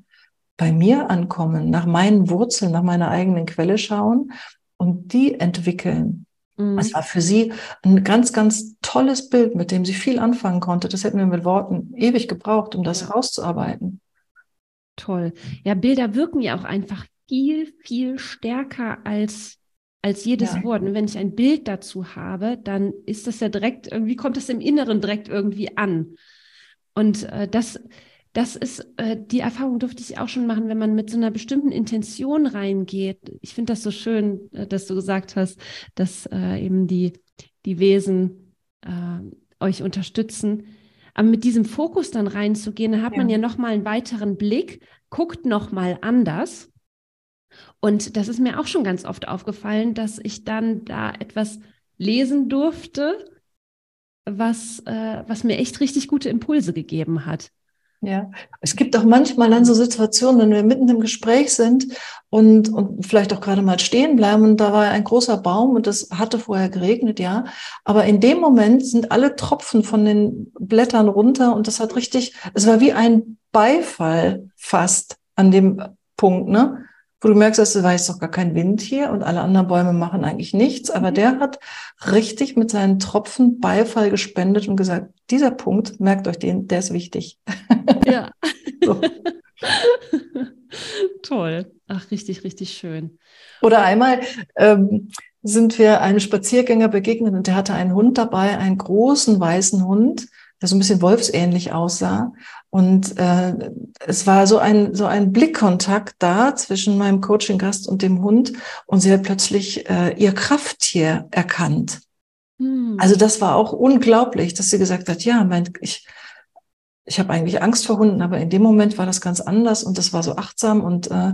bei mir ankommen, nach meinen Wurzeln, nach meiner eigenen Quelle schauen und die entwickeln. Mhm. Es war für sie ein ganz, ganz tolles Bild, mit dem sie viel anfangen konnte. Das hätten wir mit Worten ewig gebraucht, um das ja. rauszuarbeiten. Toll. Ja, Bilder wirken ja auch einfach viel, viel stärker als als jedes ja. Wort. Und wenn ich ein Bild dazu habe, dann ist das ja direkt, irgendwie kommt das im Inneren direkt irgendwie an. Und äh, das, das ist, äh, die Erfahrung durfte ich auch schon machen, wenn man mit so einer bestimmten Intention reingeht. Ich finde das so schön, äh, dass du gesagt hast, dass äh, eben die, die Wesen äh, euch unterstützen. Aber mit diesem Fokus dann reinzugehen, da hat ja. man ja nochmal einen weiteren Blick, guckt nochmal anders. Und das ist mir auch schon ganz oft aufgefallen, dass ich dann da etwas lesen durfte, was, äh, was mir echt richtig gute Impulse gegeben hat. Ja, es gibt auch manchmal dann so Situationen, wenn wir mitten im Gespräch sind und, und vielleicht auch gerade mal stehen bleiben und da war ein großer Baum und es hatte vorher geregnet, ja. Aber in dem Moment sind alle Tropfen von den Blättern runter und das hat richtig, es war wie ein Beifall fast an dem Punkt, ne? Wo du merkst, dass du weißt doch gar kein Wind hier und alle anderen Bäume machen eigentlich nichts, aber mhm. der hat richtig mit seinen Tropfen Beifall gespendet und gesagt, dieser Punkt, merkt euch den, der ist wichtig. Ja. Toll. Ach, richtig, richtig schön. Oder einmal ähm, sind wir einem Spaziergänger begegnet und der hatte einen Hund dabei, einen großen weißen Hund, der so ein bisschen wolfsähnlich aussah. Und äh, es war so ein, so ein Blickkontakt da zwischen meinem Coaching-Gast und dem Hund. Und sie hat plötzlich äh, ihr Krafttier erkannt. Hm. Also das war auch unglaublich, dass sie gesagt hat, ja, mein, ich, ich habe eigentlich Angst vor Hunden, aber in dem Moment war das ganz anders und das war so achtsam und äh,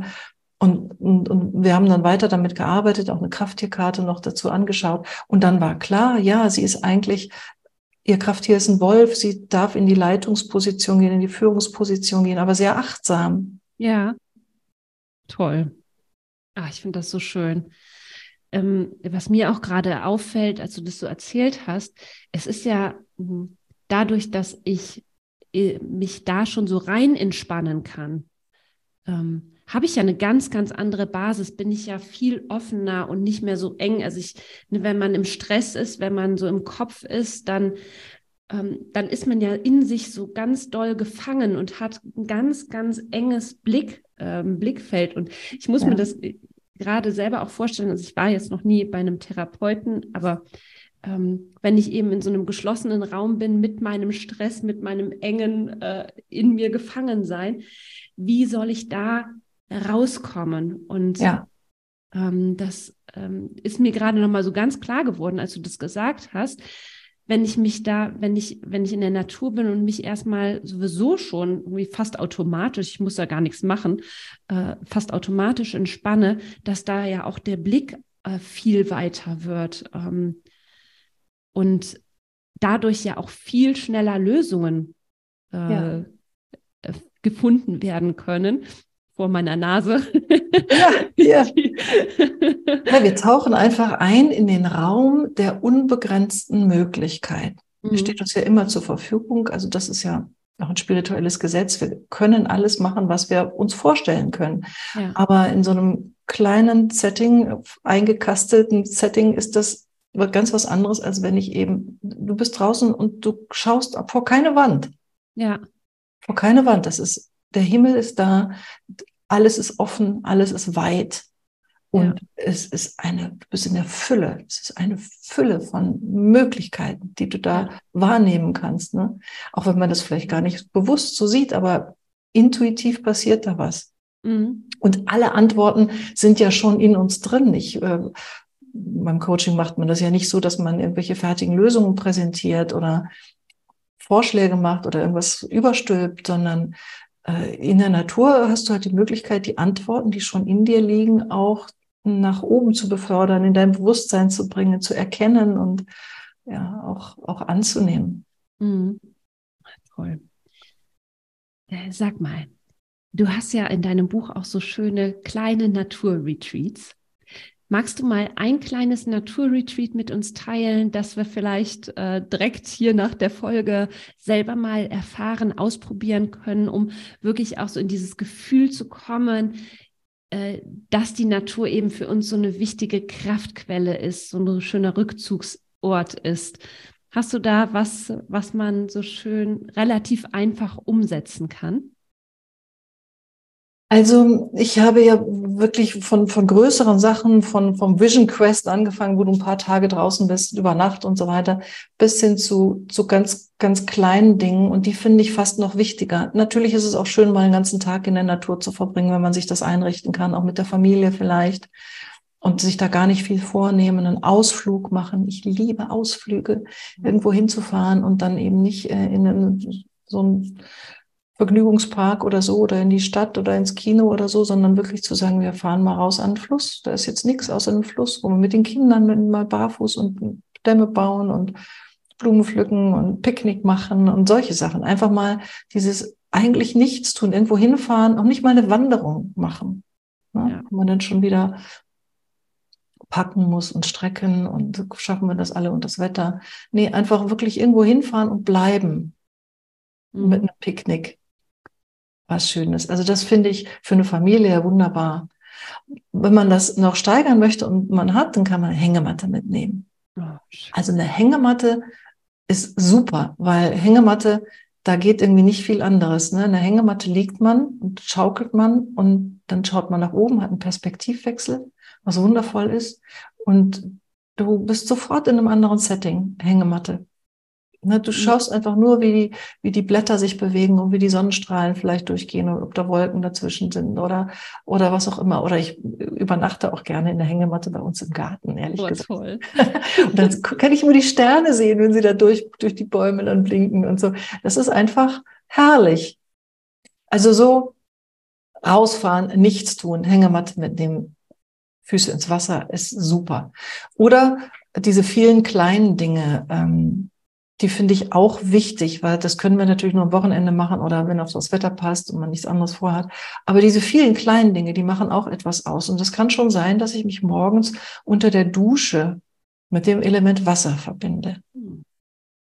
und, und, und wir haben dann weiter damit gearbeitet, auch eine Krafttierkarte noch dazu angeschaut. Und dann war klar, ja, sie ist eigentlich ihr Krafttier ist ein Wolf, sie darf in die Leitungsposition gehen, in die Führungsposition gehen, aber sehr achtsam. Ja, toll. Ah, ich finde das so schön. Ähm, was mir auch gerade auffällt, als du das so erzählt hast, es ist ja hm, dadurch, dass ich äh, mich da schon so rein entspannen kann, ähm, habe ich ja eine ganz, ganz andere Basis, bin ich ja viel offener und nicht mehr so eng. Also ich, ne, wenn man im Stress ist, wenn man so im Kopf ist, dann, ähm, dann ist man ja in sich so ganz doll gefangen und hat ein ganz, ganz enges Blick, ähm, Blickfeld. Und ich muss ja. mir das äh, gerade selber auch vorstellen, also ich war jetzt noch nie bei einem Therapeuten, aber ähm, wenn ich eben in so einem geschlossenen Raum bin mit meinem Stress, mit meinem engen äh, in mir gefangen sein, wie soll ich da rauskommen? Und ja. ähm, das ähm, ist mir gerade noch mal so ganz klar geworden, als du das gesagt hast. Wenn ich mich da, wenn ich, wenn ich in der Natur bin und mich erstmal sowieso schon irgendwie fast automatisch, ich muss da gar nichts machen, äh, fast automatisch entspanne, dass da ja auch der Blick äh, viel weiter wird. Ähm, und dadurch ja auch viel schneller Lösungen äh, ja. Äh, gefunden werden können vor meiner Nase. Ja, ja. ja, wir tauchen einfach ein in den Raum der unbegrenzten Möglichkeiten. Mhm. Steht uns ja immer zur Verfügung. Also das ist ja auch ein spirituelles Gesetz. Wir können alles machen, was wir uns vorstellen können. Ja. Aber in so einem kleinen Setting, eingekastelten Setting, ist das ganz was anderes, als wenn ich eben, du bist draußen und du schaust vor keine Wand. Ja. Vor keine Wand. Das ist, der Himmel ist da, alles ist offen, alles ist weit. Und ja. es ist eine, du bist in der Fülle. Es ist eine Fülle von Möglichkeiten, die du da wahrnehmen kannst. Ne? Auch wenn man das vielleicht gar nicht bewusst so sieht, aber intuitiv passiert da was. Mhm. Und alle Antworten sind ja schon in uns drin. Ich äh, beim Coaching macht man das ja nicht so, dass man irgendwelche fertigen Lösungen präsentiert oder Vorschläge macht oder irgendwas überstülpt, sondern in der Natur hast du halt die Möglichkeit, die Antworten, die schon in dir liegen, auch nach oben zu befördern, in dein Bewusstsein zu bringen, zu erkennen und ja, auch, auch anzunehmen. Mhm. Toll. Äh, sag mal, du hast ja in deinem Buch auch so schöne kleine Naturretreats. Magst du mal ein kleines Naturretreat mit uns teilen, dass wir vielleicht äh, direkt hier nach der Folge selber mal erfahren, ausprobieren können, um wirklich auch so in dieses Gefühl zu kommen, äh, dass die Natur eben für uns so eine wichtige Kraftquelle ist, so ein schöner Rückzugsort ist. Hast du da was, was man so schön relativ einfach umsetzen kann? Also ich habe ja wirklich von, von größeren Sachen, von, vom Vision Quest angefangen, wo du ein paar Tage draußen bist, über Nacht und so weiter, bis hin zu, zu ganz, ganz kleinen Dingen. Und die finde ich fast noch wichtiger. Natürlich ist es auch schön, mal einen ganzen Tag in der Natur zu verbringen, wenn man sich das einrichten kann, auch mit der Familie vielleicht. Und sich da gar nicht viel vornehmen, einen Ausflug machen. Ich liebe Ausflüge, irgendwo hinzufahren und dann eben nicht äh, in einen, so ein Vergnügungspark oder so oder in die Stadt oder ins Kino oder so, sondern wirklich zu sagen, wir fahren mal raus an den Fluss. Da ist jetzt nichts außer einem Fluss, wo wir mit den Kindern mal barfuß und Dämme bauen und Blumen pflücken und Picknick machen und solche Sachen. Einfach mal dieses eigentlich nichts tun, irgendwo hinfahren, auch nicht mal eine Wanderung machen. Ne? Ja. Wo man dann schon wieder packen muss und strecken und schaffen wir das alle und das Wetter. Nee, einfach wirklich irgendwo hinfahren und bleiben mhm. mit einem Picknick was Schönes. Also das finde ich für eine Familie wunderbar. Wenn man das noch steigern möchte und man hat, dann kann man eine Hängematte mitnehmen. Oh, also eine Hängematte ist super, weil Hängematte, da geht irgendwie nicht viel anderes. Ne? In der Hängematte liegt man und schaukelt man und dann schaut man nach oben, hat einen Perspektivwechsel, was wundervoll ist. Und du bist sofort in einem anderen Setting, Hängematte. Ne, du mhm. schaust einfach nur, wie die, wie die Blätter sich bewegen und wie die Sonnenstrahlen vielleicht durchgehen und ob da Wolken dazwischen sind oder, oder was auch immer. Oder ich übernachte auch gerne in der Hängematte bei uns im Garten, ehrlich oh, gesagt. Toll. und dann kann ich immer die Sterne sehen, wenn sie da durch, durch die Bäume dann blinken und so. Das ist einfach herrlich. Also so rausfahren, nichts tun, Hängematte mitnehmen, Füße ins Wasser ist super. Oder diese vielen kleinen Dinge, ähm, die finde ich auch wichtig, weil das können wir natürlich nur am Wochenende machen oder wenn auch das Wetter passt und man nichts anderes vorhat. Aber diese vielen kleinen Dinge, die machen auch etwas aus. Und das kann schon sein, dass ich mich morgens unter der Dusche mit dem Element Wasser verbinde.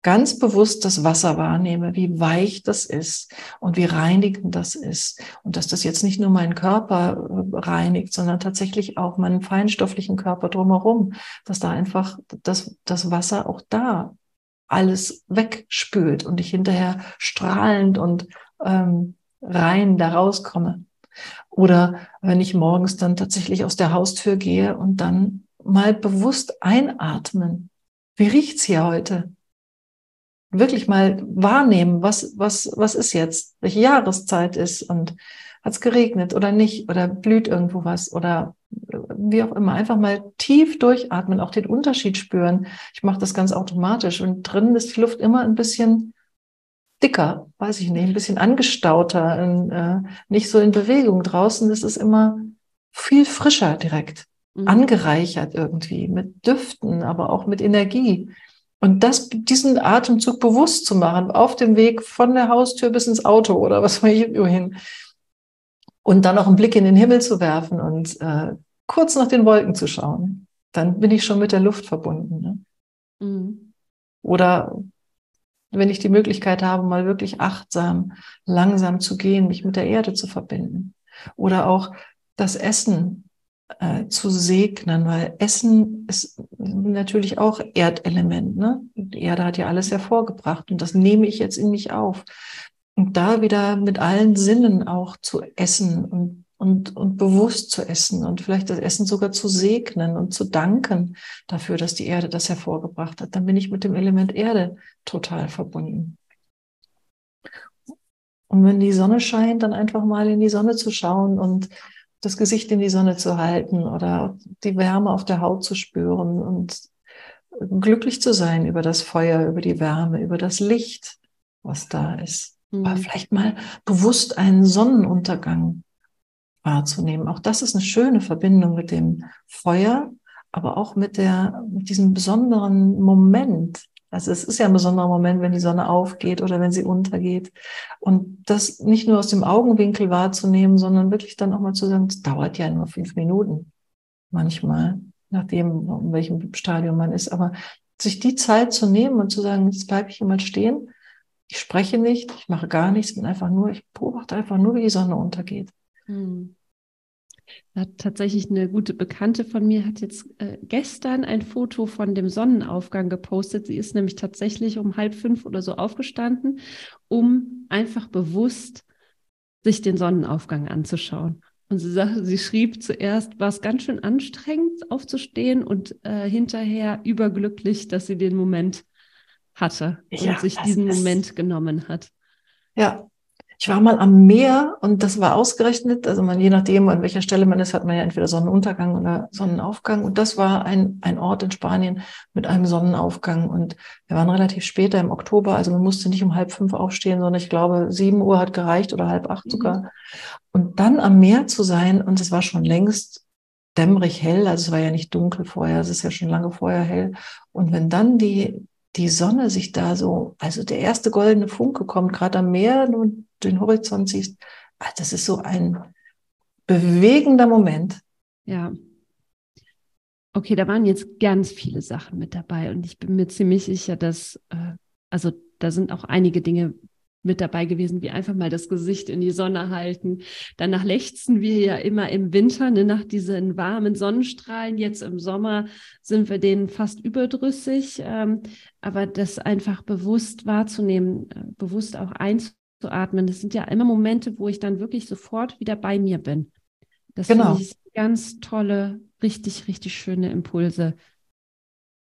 ganz bewusst das Wasser wahrnehme, wie weich das ist und wie reinigend das ist. Und dass das jetzt nicht nur meinen Körper äh, reinigt, sondern tatsächlich auch meinen feinstofflichen Körper drumherum, dass da einfach das, das Wasser auch da alles wegspült und ich hinterher strahlend und ähm, rein da rauskomme. Oder wenn ich morgens dann tatsächlich aus der Haustür gehe und dann mal bewusst einatmen. Wie riecht's hier heute? wirklich mal wahrnehmen, was, was, was ist jetzt, welche Jahreszeit ist und hat es geregnet oder nicht oder blüht irgendwo was oder äh, wie auch immer. Einfach mal tief durchatmen, auch den Unterschied spüren. Ich mache das ganz automatisch und drinnen ist die Luft immer ein bisschen dicker, weiß ich nicht, ein bisschen angestauter, äh, nicht so in Bewegung. Draußen ist es immer viel frischer direkt, mhm. angereichert irgendwie mit Düften, aber auch mit Energie. Und das, diesen Atemzug bewusst zu machen, auf dem Weg von der Haustür bis ins Auto oder was weiß ich wohin. Und dann auch einen Blick in den Himmel zu werfen und äh, kurz nach den Wolken zu schauen. Dann bin ich schon mit der Luft verbunden. Ne? Mhm. Oder wenn ich die Möglichkeit habe, mal wirklich achtsam, langsam zu gehen, mich mit der Erde zu verbinden. Oder auch das Essen äh, zu segnen, weil Essen ist natürlich auch Erdelement. Ne? Die Erde hat ja alles hervorgebracht und das nehme ich jetzt in mich auf. Und da wieder mit allen Sinnen auch zu essen und, und, und bewusst zu essen und vielleicht das Essen sogar zu segnen und zu danken dafür, dass die Erde das hervorgebracht hat, dann bin ich mit dem Element Erde total verbunden. Und wenn die Sonne scheint, dann einfach mal in die Sonne zu schauen und das Gesicht in die Sonne zu halten oder die Wärme auf der Haut zu spüren und glücklich zu sein über das Feuer, über die Wärme, über das Licht, was da ist. Mhm. Aber vielleicht mal bewusst einen Sonnenuntergang wahrzunehmen. Auch das ist eine schöne Verbindung mit dem Feuer, aber auch mit der, mit diesem besonderen Moment, also es ist ja ein besonderer Moment, wenn die Sonne aufgeht oder wenn sie untergeht. Und das nicht nur aus dem Augenwinkel wahrzunehmen, sondern wirklich dann auch mal zu sagen, es dauert ja nur fünf Minuten manchmal, nachdem, in welchem Stadium man ist. Aber sich die Zeit zu nehmen und zu sagen, jetzt bleibe ich hier mal stehen. Ich spreche nicht, ich mache gar nichts, bin einfach nur, ich beobachte einfach nur, wie die Sonne untergeht. Hm. Tatsächlich eine gute Bekannte von mir hat jetzt äh, gestern ein Foto von dem Sonnenaufgang gepostet. Sie ist nämlich tatsächlich um halb fünf oder so aufgestanden, um einfach bewusst sich den Sonnenaufgang anzuschauen. Und sie sagte, sie schrieb zuerst, war es ganz schön anstrengend aufzustehen und äh, hinterher überglücklich, dass sie den Moment hatte ja, und sich diesen Moment genommen hat. Ja, ich war mal am Meer und das war ausgerechnet, also man, je nachdem, an welcher Stelle man ist, hat man ja entweder Sonnenuntergang oder Sonnenaufgang. Und das war ein, ein Ort in Spanien mit einem Sonnenaufgang. Und wir waren relativ später im Oktober, also man musste nicht um halb fünf aufstehen, sondern ich glaube, sieben Uhr hat gereicht oder halb acht mhm. sogar. Und dann am Meer zu sein, und es war schon längst dämmerig hell, also es war ja nicht dunkel vorher, es ist ja schon lange vorher hell. Und wenn dann die, die Sonne sich da so, also der erste goldene Funke kommt gerade am Meer und den Horizont siehst, ah, das ist so ein bewegender Moment. Ja. Okay, da waren jetzt ganz viele Sachen mit dabei und ich bin mir ziemlich sicher, dass, äh, also da sind auch einige Dinge mit dabei gewesen, wie einfach mal das Gesicht in die Sonne halten. Danach lechzen wir ja immer im Winter, ne, nach diesen warmen Sonnenstrahlen. Jetzt im Sommer sind wir denen fast überdrüssig. Ähm, aber das einfach bewusst wahrzunehmen, äh, bewusst auch einzuatmen, das sind ja immer Momente, wo ich dann wirklich sofort wieder bei mir bin. Das genau. finde ich ganz tolle, richtig, richtig schöne Impulse.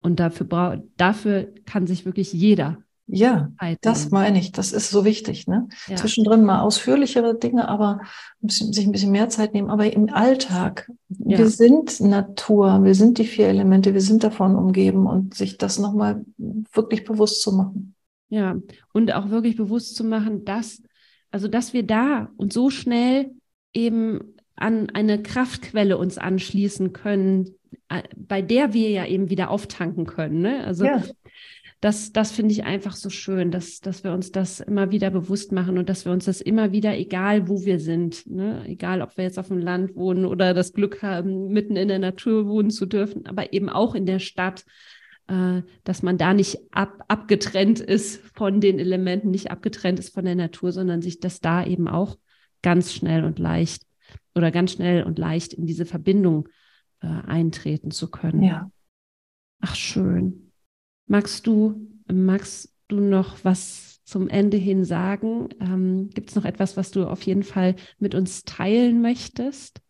Und dafür, dafür kann sich wirklich jeder ja, das meine ich. Das ist so wichtig. Ne? Ja. Zwischendrin mal ausführlichere Dinge, aber bisschen, sich ein bisschen mehr Zeit nehmen. Aber im Alltag, ja. wir sind Natur, wir sind die vier Elemente, wir sind davon umgeben und sich das nochmal wirklich bewusst zu machen. Ja, und auch wirklich bewusst zu machen, dass, also dass wir da und so schnell eben an eine Kraftquelle uns anschließen können, äh, bei der wir ja eben wieder auftanken können. Ne? Also ja das, das finde ich einfach so schön, dass, dass wir uns das immer wieder bewusst machen und dass wir uns das immer wieder, egal wo wir sind, ne, egal ob wir jetzt auf dem Land wohnen oder das Glück haben, mitten in der Natur wohnen zu dürfen, aber eben auch in der Stadt, äh, dass man da nicht ab, abgetrennt ist von den Elementen, nicht abgetrennt ist von der Natur, sondern sich das da eben auch ganz schnell und leicht oder ganz schnell und leicht in diese Verbindung äh, eintreten zu können. Ja. Ach, schön. Magst du, magst du noch was zum Ende hin sagen? Ähm, Gibt es noch etwas, was du auf jeden Fall mit uns teilen möchtest?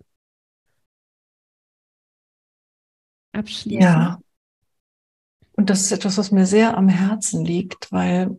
Abschließend. Ja. Und das ist etwas, was mir sehr am Herzen liegt, weil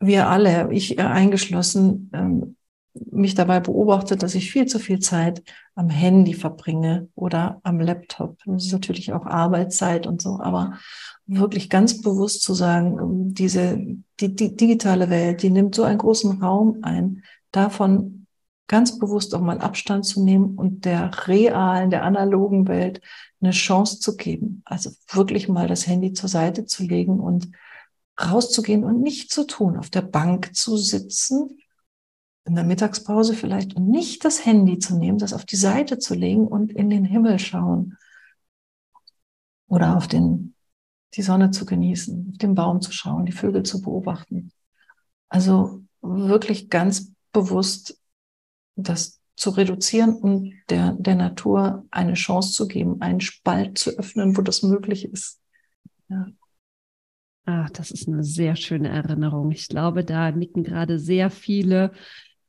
wir alle, ich eingeschlossen, ähm, mich dabei beobachtet, dass ich viel zu viel Zeit am Handy verbringe oder am Laptop. Das ist natürlich auch Arbeitszeit und so, aber wirklich ganz bewusst zu sagen, diese, die, die digitale Welt, die nimmt so einen großen Raum ein, davon ganz bewusst auch mal Abstand zu nehmen und der realen, der analogen Welt eine Chance zu geben. Also wirklich mal das Handy zur Seite zu legen und rauszugehen und nicht zu tun, auf der Bank zu sitzen in der Mittagspause vielleicht und nicht das Handy zu nehmen, das auf die Seite zu legen und in den Himmel schauen oder auf den, die Sonne zu genießen, auf den Baum zu schauen, die Vögel zu beobachten. Also wirklich ganz bewusst das zu reduzieren und der, der Natur eine Chance zu geben, einen Spalt zu öffnen, wo das möglich ist. Ja. Ach, das ist eine sehr schöne Erinnerung. Ich glaube, da nicken gerade sehr viele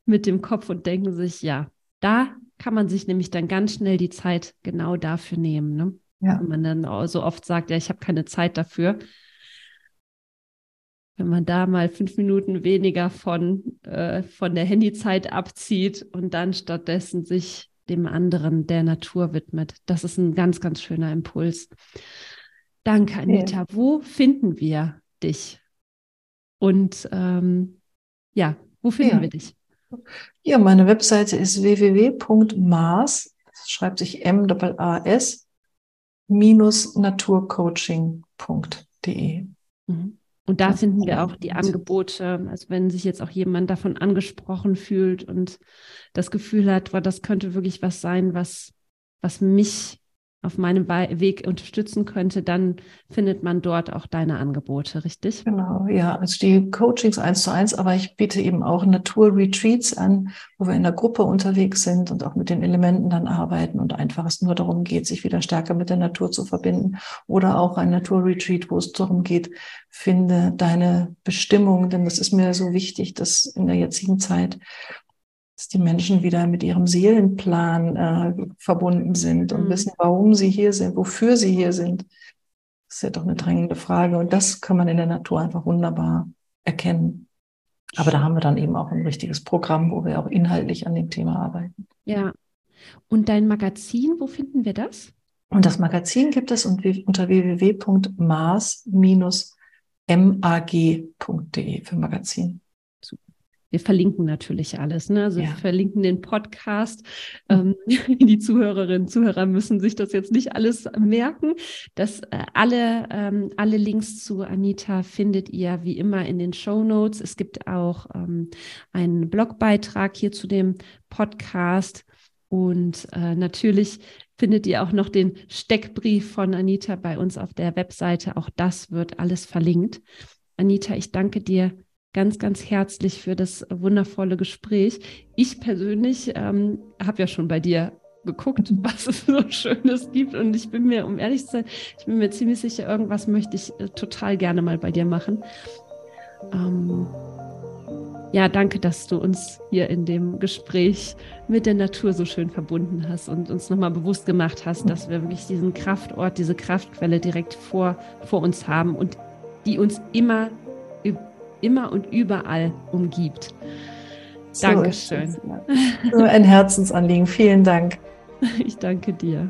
mit dem Kopf und denken sich, ja, da kann man sich nämlich dann ganz schnell die Zeit genau dafür nehmen. Ne? Ja. Wenn man dann so oft sagt, ja, ich habe keine Zeit dafür. Wenn man da mal fünf Minuten weniger von, äh, von der Handyzeit abzieht und dann stattdessen sich dem anderen der Natur widmet. Das ist ein ganz, ganz schöner Impuls. Danke, Anita. Ja. Wo finden wir dich? Und ähm, ja, wo finden ja. wir dich? Ja, meine Webseite ist www.mars, schreibt sich m a s minus naturcoaching.de. Mhm. Und da finden wir auch die Angebote. Also wenn sich jetzt auch jemand davon angesprochen fühlt und das Gefühl hat, boah, das könnte wirklich was sein, was, was mich auf meinem Weg unterstützen könnte, dann findet man dort auch deine Angebote, richtig? Genau, ja. Also die Coachings eins zu eins, aber ich biete eben auch Natur-Retreats an, wo wir in der Gruppe unterwegs sind und auch mit den Elementen dann arbeiten und einfach es nur darum geht, sich wieder stärker mit der Natur zu verbinden. Oder auch ein Natur-Retreat, wo es darum geht, finde deine Bestimmung, denn das ist mir so wichtig, dass in der jetzigen Zeit dass die Menschen wieder mit ihrem Seelenplan äh, verbunden sind und mhm. wissen, warum sie hier sind, wofür sie hier sind. Das ist ja doch eine drängende Frage. Und das kann man in der Natur einfach wunderbar erkennen. Aber da haben wir dann eben auch ein richtiges Programm, wo wir auch inhaltlich an dem Thema arbeiten. Ja. Und dein Magazin, wo finden wir das? Und das Magazin gibt es unter www.mars-mag.de für Magazin. Wir verlinken natürlich alles. Ne? Also ja. wir verlinken den Podcast. Ähm, die Zuhörerinnen und Zuhörer müssen sich das jetzt nicht alles merken. Das, äh, alle, ähm, alle Links zu Anita findet ihr wie immer in den Show Notes. Es gibt auch ähm, einen Blogbeitrag hier zu dem Podcast. Und äh, natürlich findet ihr auch noch den Steckbrief von Anita bei uns auf der Webseite. Auch das wird alles verlinkt. Anita, ich danke dir ganz, ganz herzlich für das wundervolle Gespräch. Ich persönlich ähm, habe ja schon bei dir geguckt, was es so Schönes gibt. Und ich bin mir, um ehrlich zu sein, ich bin mir ziemlich sicher, irgendwas möchte ich äh, total gerne mal bei dir machen. Ähm, ja, danke, dass du uns hier in dem Gespräch mit der Natur so schön verbunden hast und uns nochmal bewusst gemacht hast, dass wir wirklich diesen Kraftort, diese Kraftquelle direkt vor, vor uns haben und die uns immer immer und überall umgibt. So Dankeschön. Nur ein Herzensanliegen. Vielen Dank. Ich danke dir.